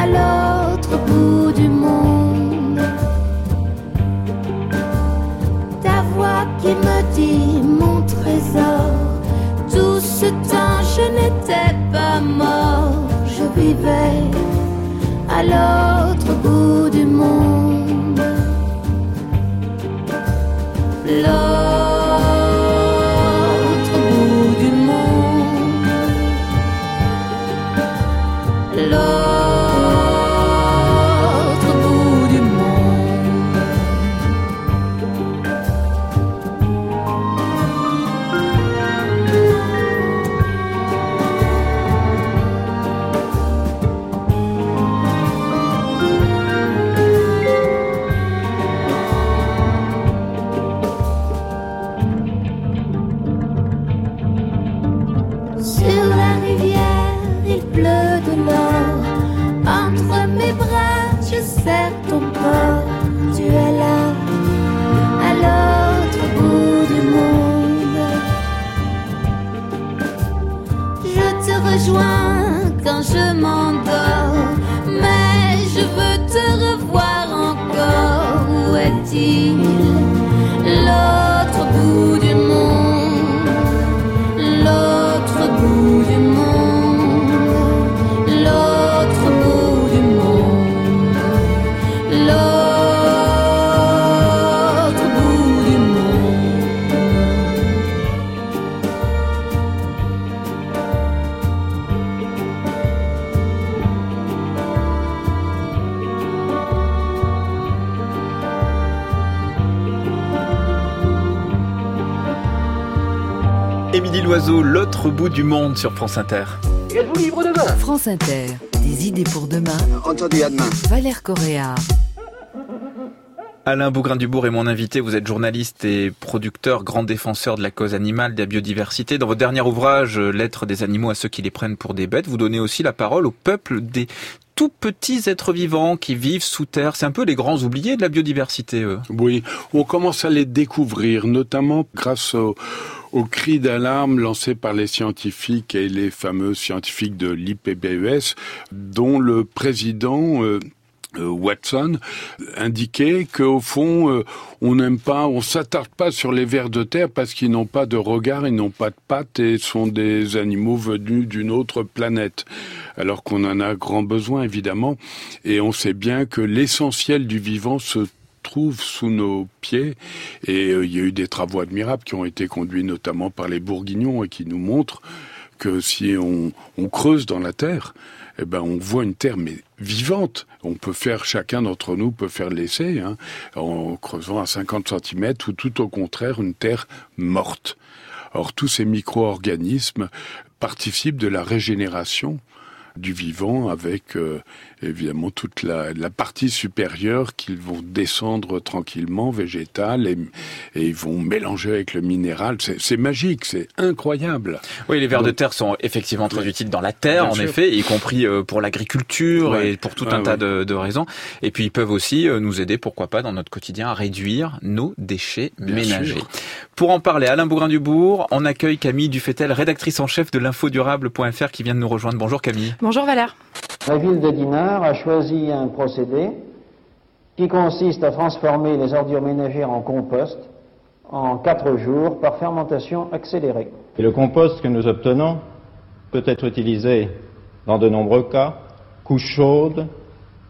à l'autre bout du monde. Ta voix qui me dit mon trésor. Tout ce temps je n'étais pas mort. Je vivais à l'autre bout du monde. L'autre sers ton corps, tu es là, à l'autre bout du monde. Je te rejoins. L'autre bout du monde sur France Inter. Êtes-vous libre demain France Inter, des idées pour demain. Entendu à demain. Valère Correa. Alain Bougrain-Dubourg est mon invité. Vous êtes journaliste et producteur, grand défenseur de la cause animale, de la biodiversité. Dans votre dernier ouvrage, euh, Lettres des animaux à ceux qui les prennent pour des bêtes, vous donnez aussi la parole au peuple des tout petits êtres vivants qui vivent sous terre. C'est un peu les grands oubliés de la biodiversité, eux. Oui, on commence à les découvrir, notamment grâce au, au cri d'alarme lancé par les scientifiques et les fameux scientifiques de l'IPBES, dont le président euh, euh, Watson indiquait qu'au fond, euh, on n'aime pas, on s'attarde pas sur les vers de terre parce qu'ils n'ont pas de regard, ils n'ont pas de pattes et sont des animaux venus d'une autre planète. Alors qu'on en a grand besoin, évidemment. Et on sait bien que l'essentiel du vivant se trouve sous nos pieds. Et euh, il y a eu des travaux admirables qui ont été conduits notamment par les Bourguignons et qui nous montrent que si on, creuse dans la terre, eh ben on voit une terre vivante. On peut faire, chacun d'entre nous peut faire l'essai, hein, en creusant à 50 cm ou tout au contraire une terre morte. Or tous ces micro-organismes participent de la régénération du vivant avec euh, évidemment toute la, la partie supérieure qu'ils vont descendre tranquillement, végétale, et, et ils vont mélanger avec le minéral. C'est magique, c'est incroyable. Oui, les vers de terre sont effectivement très utiles dans la terre, en sûr. effet, y compris euh, pour l'agriculture Ouais. et pour tout Ouais, un tas de, de raisons. Et puis ils peuvent aussi euh, nous aider, pourquoi pas, dans notre quotidien à réduire nos déchets Bien ménagers. sûr. Pour en parler, Alain Bougrain-Dubourg, on accueille Camille Dufetel, rédactrice en chef de l'infodurable.fr qui vient de nous rejoindre. Bonjour Camille. Bonjour Valère. La ville de Dinard a choisi un procédé qui consiste à transformer les ordures ménagères en compost en quatre jours par fermentation accélérée. Et le compost que nous obtenons peut être utilisé dans de nombreux cas, couches chaudes,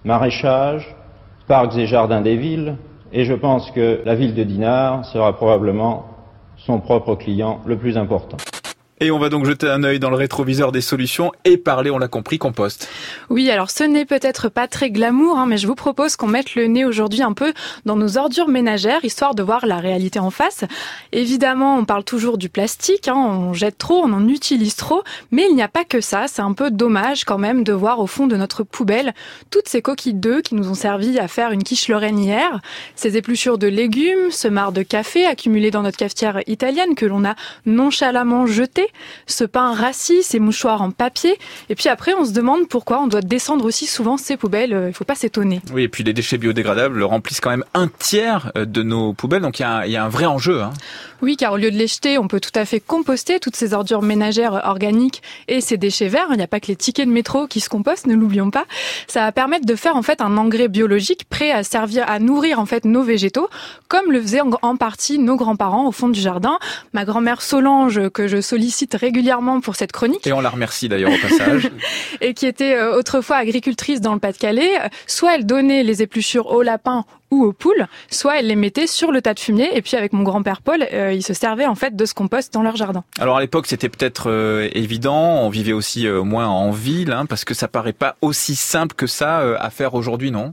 maraîchage, parcs et jardins des villes, et je pense que la ville de Dinard sera probablement son propre client le plus important. Et on va donc jeter un œil dans le rétroviseur des solutions et parler, on l'a compris, compost. Oui, alors ce n'est peut-être pas très glamour, hein, mais je vous propose qu'on mette le nez aujourd'hui un peu dans nos ordures ménagères, histoire de voir la réalité en face. Évidemment, on parle toujours du plastique, hein, on jette trop, on en utilise trop, mais il n'y a pas que ça. C'est un peu dommage quand même de voir au fond de notre poubelle toutes ces coquilles d'œufs qui nous ont servi à faire une quiche lorraine hier, ces épluchures de légumes, ce marc de café accumulé dans notre cafetière italienne que l'on a nonchalamment jeté, ce pain rassis, ces mouchoirs en papier, et puis après on se demande pourquoi on doit descendre aussi souvent ces poubelles, euh, il faut pas s'étonner. Oui, et puis les déchets biodégradables remplissent quand même un tiers euh, de nos poubelles, donc il y a, un- il y a un vrai enjeu. Hein. Oui, car au lieu de les jeter, on peut tout à fait composter toutes ces ordures ménagères organiques et ces déchets verts. Il n'y a pas que les tickets de métro qui se compostent, ne l'oublions pas. Ça va permettre de faire en fait un engrais biologique prêt à servir à nourrir en fait nos végétaux, comme le faisaient en, en partie nos grands-parents au fond du jardin. Ma grand-mère Solange, que je sollicite régulièrement pour cette chronique, Et on la remercie d'ailleurs au passage. (laughs) et qui était euh, autrefois agricultrice dans le Pas-de-Calais, soit elle donnait les épluchures aux lapins ou aux poules, soit elle les mettait sur le tas de fumier, et puis avec mon grand-père Paul, euh, ils se servaient en fait de ce compost dans leur jardin. Alors à l'époque, c'était peut-être euh, évident. On vivait aussi euh, moins en ville, hein, parce que ça paraît pas aussi simple que ça euh, à faire aujourd'hui, non?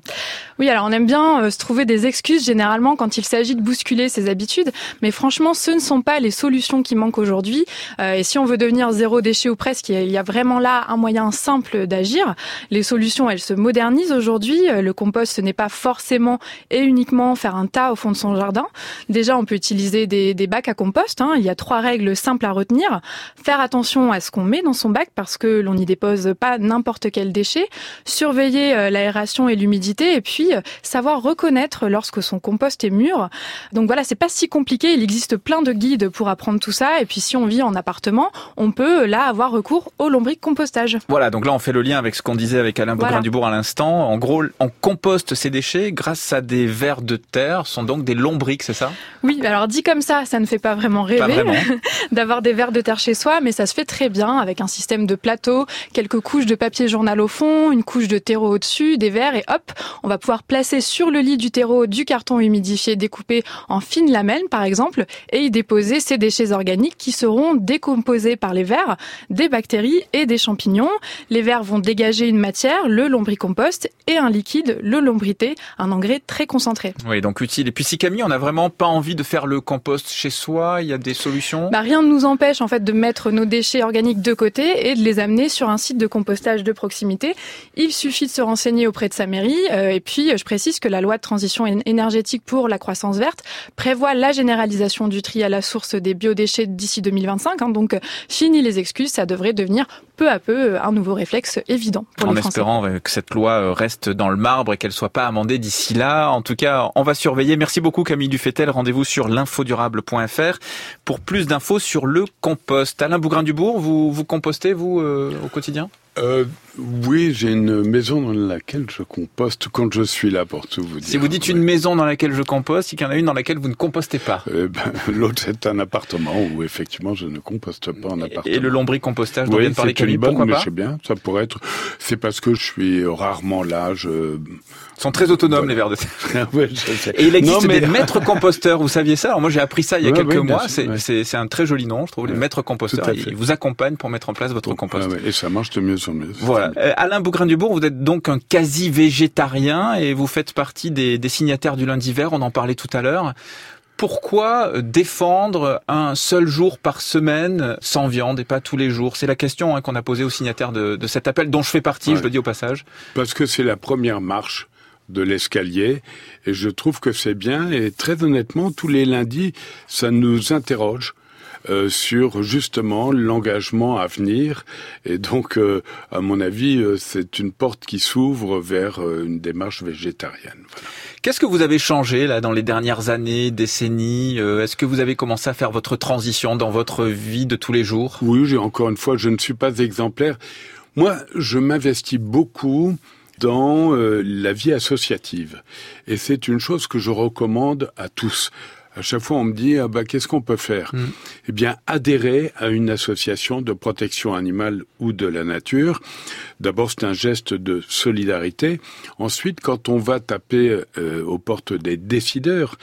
Oui, alors on aime bien euh, se trouver des excuses généralement quand il s'agit de bousculer ses habitudes, mais franchement, ce ne sont pas les solutions qui manquent aujourd'hui. Euh, et si on veut devenir zéro déchet ou presque, il y a- vraiment là un moyen simple d'agir. Les solutions, elles se modernisent aujourd'hui. Le compost, ce n'est pas forcément et uniquement faire un tas au fond de son jardin. Déjà, on peut utiliser des, des bacs à compost. hein. Il y a trois règles simples à retenir. Faire attention à ce qu'on met dans son bac parce que l'on n'y dépose pas n'importe quel déchet. Surveiller euh, l'aération et l'humidité et puis euh, savoir reconnaître lorsque son compost est mûr. Donc voilà, c'est pas si compliqué. Il existe plein de guides pour apprendre tout ça. Et puis si on vit en appartement, on peut là avoir recours au lombric-compostage. Voilà, donc là on fait le lien avec ce qu'on disait avec Alain Voilà. Bougrain-Dubourg à l'instant. En gros, on composte ces déchets grâce à des vers de terre, sont donc des lombrics, c'est ça? Oui, alors dit comme ça, ça ne fait pas vraiment rêver. (laughs) D'avoir des vers de terre chez soi, mais ça se fait très bien avec un système de plateau, quelques couches de papier journal au fond, une couche de terreau au-dessus, des verres et hop, on va pouvoir placer sur le lit du terreau du carton humidifié découpé en fines lamelles par exemple et y déposer ces déchets organiques qui seront décomposés par les vers, des bactéries et des champignons. Les vers vont dégager une matière, le lombricompost, et un liquide, le lombrité, un engrais très concentré. Oui, donc utile. Et puis si Camille, on n'a vraiment pas envie de faire le compost chez soi, il y a des solutions? Bah, rien ne nous empêche en fait de mettre nos déchets organiques de côté et de les amener sur un site de compostage de proximité. Il suffit de se renseigner auprès de sa mairie. euh, et puis, je précise que la loi de transition énergétique pour la croissance verte prévoit la généralisation du tri à la source des biodéchets d'ici 2025. hein. donc, fini les excuses, ça devrait devenir peu à peu euh, un nouveau réflexe évident pour en les Français. espérant que cette loi euh, reste dans le marbre et qu'elle soit pas amendée d'ici là. En tout cas, on va surveiller. Merci beaucoup Camille Dufetel. Rendez-vous sur l'infodurable.fr pour plus d'infos sur le compost. Alain Bougrain-Dubourg, vous, vous compostez, vous, euh, au quotidien? Euh, oui, j'ai une maison dans laquelle je composte quand je suis là, pour tout vous dire. Si vous dites une maison dans laquelle je composte, c'est qu'il y en a une dans laquelle vous ne compostez pas. Euh, ben, (laughs) L'autre, c'est un appartement où effectivement je ne composte pas en appartement. Et le lombricompostage dont Oui, vient de parler Camille, bonne, pourquoi mais pas bien, ça pourrait être. C'est parce que je suis rarement là. Je... Ils sont très autonomes, les vers de terre. (laughs) ouais. Et il existe Non, mais- des maîtres composteurs, vous saviez ça? Alors moi j'ai appris ça il y a Ouais, quelques ouais, mois, c'est un très joli nom, je trouve, les maîtres composteurs. Ils vous accompagnent pour mettre en place votre compost. Et ça marche de mieux en mieux. Voilà. Euh, Alain Bougrain-Dubourg, vous êtes donc un quasi-végétarien et vous faites partie des, des signataires du lundi vert, on en parlait tout à l'heure. Pourquoi euh, défendre un seul jour par semaine sans viande et pas tous les jours? C'est la question hein, qu'on a posée aux signataires de, de cet appel dont je fais partie, Ouais. je le dis au passage. Parce que c'est la première marche de l'escalier et je trouve que c'est bien et très honnêtement tous les lundis ça nous interroge euh, sur justement l'engagement à venir et donc euh, à mon avis euh, c'est une porte qui s'ouvre vers euh, une démarche végétarienne. Voilà. Qu'est-ce que vous avez changé là dans les dernières années, décennies Est-ce que vous avez commencé à faire votre transition dans votre vie de tous les jours? Oui, j'ai encore une fois, je ne suis pas exemplaire. Moi, je m'investis beaucoup dans euh, la vie associative. Et c'est une chose que je recommande à tous. À chaque fois, on me dit, ah bah, qu'est-ce qu'on peut faire Eh bien, adhérer à une association de protection animale ou de la nature. D'abord, c'est un geste de solidarité. Ensuite, quand on va taper euh, aux portes des décideurs,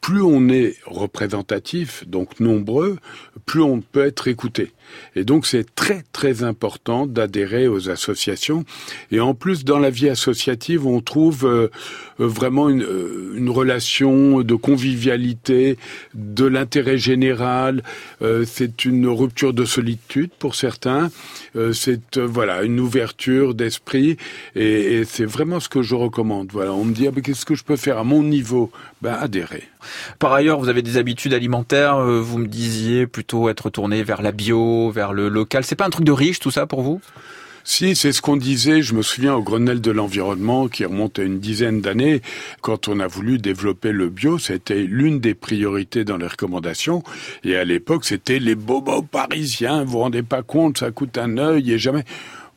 plus on est représentatif, donc nombreux, plus on peut être écouté. Et donc c'est très très important d'adhérer aux associations. Et en plus, dans la vie associative, on trouve euh, vraiment une, euh, une relation de convivialité, de l'intérêt général. Euh, c'est une rupture de solitude pour certains. C'est voilà une ouverture d'esprit. Et, c'est vraiment ce que je recommande. Voilà, on me dit ah, qu'est-ce que je peux faire à mon niveau? Ben adhérer. Par ailleurs, vous avez des habitudes alimentaires. Vous me disiez plutôt être tourné vers la bio, vers le local. C'est pas un truc de riche tout ça pour vous? Si, c'est ce qu'on disait, je me souviens au Grenelle de l'environnement qui remonte à une dizaine d'années, quand on a voulu développer le bio, c'était l'une des priorités dans les recommandations. Et à l'époque, c'était les bobos parisiens, vous vous rendez pas compte, ça coûte un œil et jamais.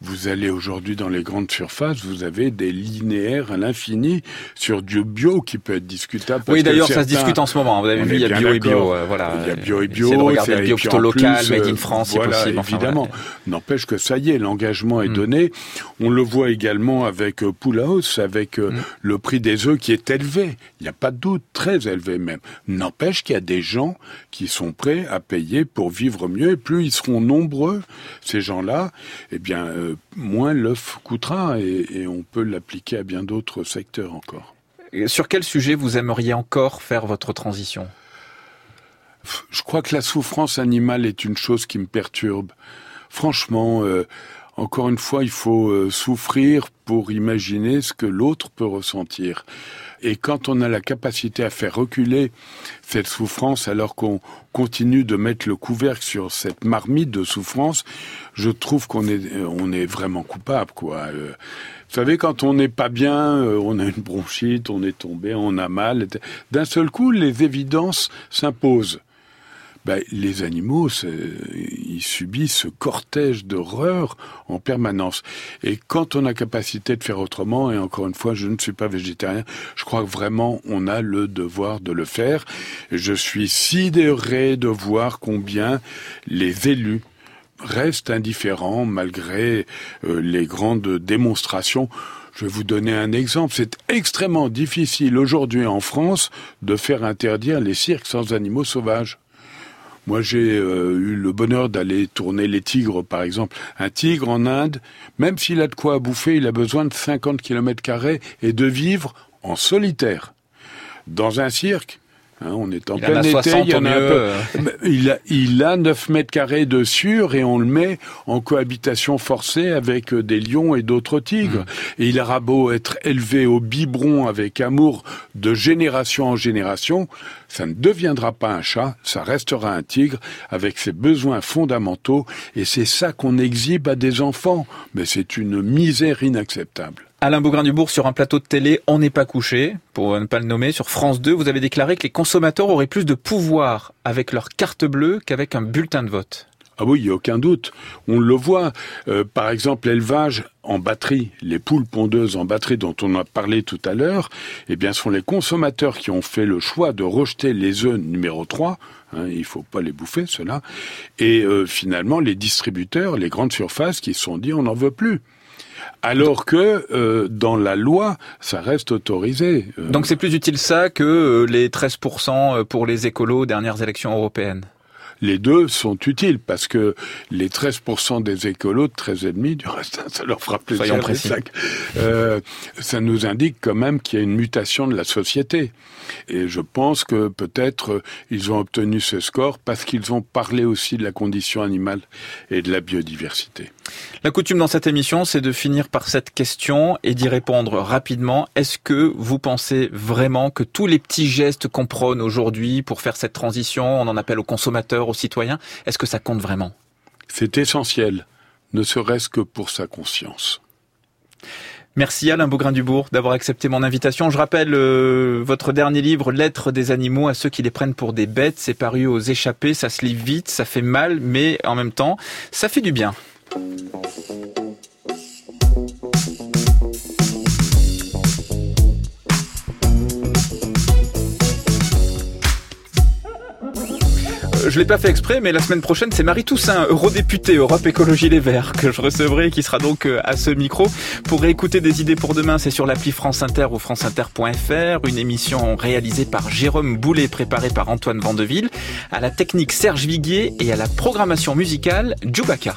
Vous allez aujourd'hui dans les grandes surfaces, vous avez des linéaires à l'infini sur du bio qui peut être discutable. parce Oui, d'ailleurs, ça se discute en ce moment. Vous avez vu, il y a bio et bio. euh, voilà. Il y a bio et bio. Essayez de regarder c'est- le bio plutôt local, plus, made in euh, France, voilà, possible. Enfin, évidemment. voilà. N'empêche que ça y est, l'engagement Mm. est donné. On le voit également avec euh, Poulaos, avec Mm. le prix des œufs qui est élevé. Il n'y a pas de doute, très élevé même. N'empêche qu'il y a des gens qui sont prêts à payer pour vivre mieux. Et plus ils seront nombreux, ces gens-là, eh bien, euh, moins l'œuf coûtera et, et on peut l'appliquer à bien d'autres secteurs encore. Et Sur quel sujet vous aimeriez encore faire votre transition? Je crois que la souffrance animale est une chose qui me perturbe. Franchement, euh, encore une fois, il faut euh, souffrir pour imaginer ce que l'autre peut ressentir. Et quand on a la capacité à faire reculer cette souffrance alors qu'on continue de mettre le couvercle sur cette marmite de souffrance, je trouve qu'on est, euh, on est vraiment coupable, quoi. Euh, vous savez, quand on n'est pas bien, euh, on a une bronchite, on est tombé, on a mal. D'un seul coup, les évidences s'imposent. Ben, les animaux, ils subissent ce cortège d'horreur en permanence. Et quand on a capacité de faire autrement, et encore une fois, je ne suis pas végétarien, je crois vraiment on a le devoir de le faire. Je suis sidéré de voir combien les élus restent indifférents malgré euh, les grandes démonstrations. Je vais vous donner un exemple. C'est extrêmement difficile aujourd'hui en France de faire interdire les cirques sans animaux sauvages. Moi, j'ai euh, eu le bonheur d'aller tourner les tigres, par exemple. Un tigre en Inde, même s'il a de quoi bouffer, il a besoin de 50 km carrés et de vivre en solitaire. Dans un cirque, hein, on est en Il plein a été, 60 il y en au a un peu. euh. Il a, il a 9 mètres carrés de sûr et on le met en cohabitation forcée avec euh, des lions et d'autres tigres. Mmh. Et il aura beau être élevé au biberon avec amour de génération en génération, ça ne deviendra pas un chat, ça restera un tigre avec ses besoins fondamentaux et c'est ça qu'on exhibe à des enfants. Mais c'est une misère inacceptable. Alain Bougrain-Dubourg, sur un plateau de télé, On n'est pas couché, pour ne pas le nommer, sur France 2, vous avez déclaré que les consommateurs auraient plus de pouvoir avec leur carte bleue qu'avec un bulletin de vote. Ah oui, il n'y a aucun doute. On le voit. Euh, par exemple, l'élevage en batterie, les poules pondeuses en batterie dont on a parlé tout à l'heure, eh bien, sont les consommateurs qui ont fait le choix de rejeter les œufs numéro 3. Hein, il faut pas les bouffer, ceux-là. Et euh, finalement, les distributeurs, les grandes surfaces qui se sont dit on n'en veut plus. Alors que euh, dans la loi, ça reste autorisé. Euh, Donc c'est plus utile ça que euh, les 13% pour les écolos aux dernières élections européennes? Les deux sont utiles parce que les 13% des écolos, 13,5 du reste, (laughs) ça leur fera plaisir. Euh, ça nous indique quand même qu'il y a une mutation de la société. Et je pense que peut-être euh, ils ont obtenu ce score parce qu'ils ont parlé aussi de la condition animale et de la biodiversité. La coutume dans cette émission, c'est de finir par cette question et d'y répondre rapidement. Est-ce que vous pensez vraiment que tous les petits gestes qu'on prône aujourd'hui pour faire cette transition, on en appelle aux consommateurs, aux citoyens, est-ce que ça compte vraiment? C'est essentiel, ne serait-ce que pour sa conscience. Merci Alain Beaugrain-Dubourg d'avoir accepté mon invitation. Je rappelle euh, votre dernier livre, Lettres des animaux à ceux qui les prennent pour des bêtes. C'est paru aux échappés, ça se lit vite, ça fait mal, mais en même temps, ça fait du bien. Je l'ai pas fait exprès, mais la semaine prochaine, c'est Marie Toussaint, eurodéputée Europe Écologie Les Verts, que je recevrai, et qui sera donc euh, à ce micro. Pour réécouter des idées pour demain, c'est sur l'appli France Inter ou franceinter.fr, une émission réalisée par Jérôme Boulet, préparée par Antoine Vandeville, à la technique Serge Viguier et à la programmation musicale Djoubaka.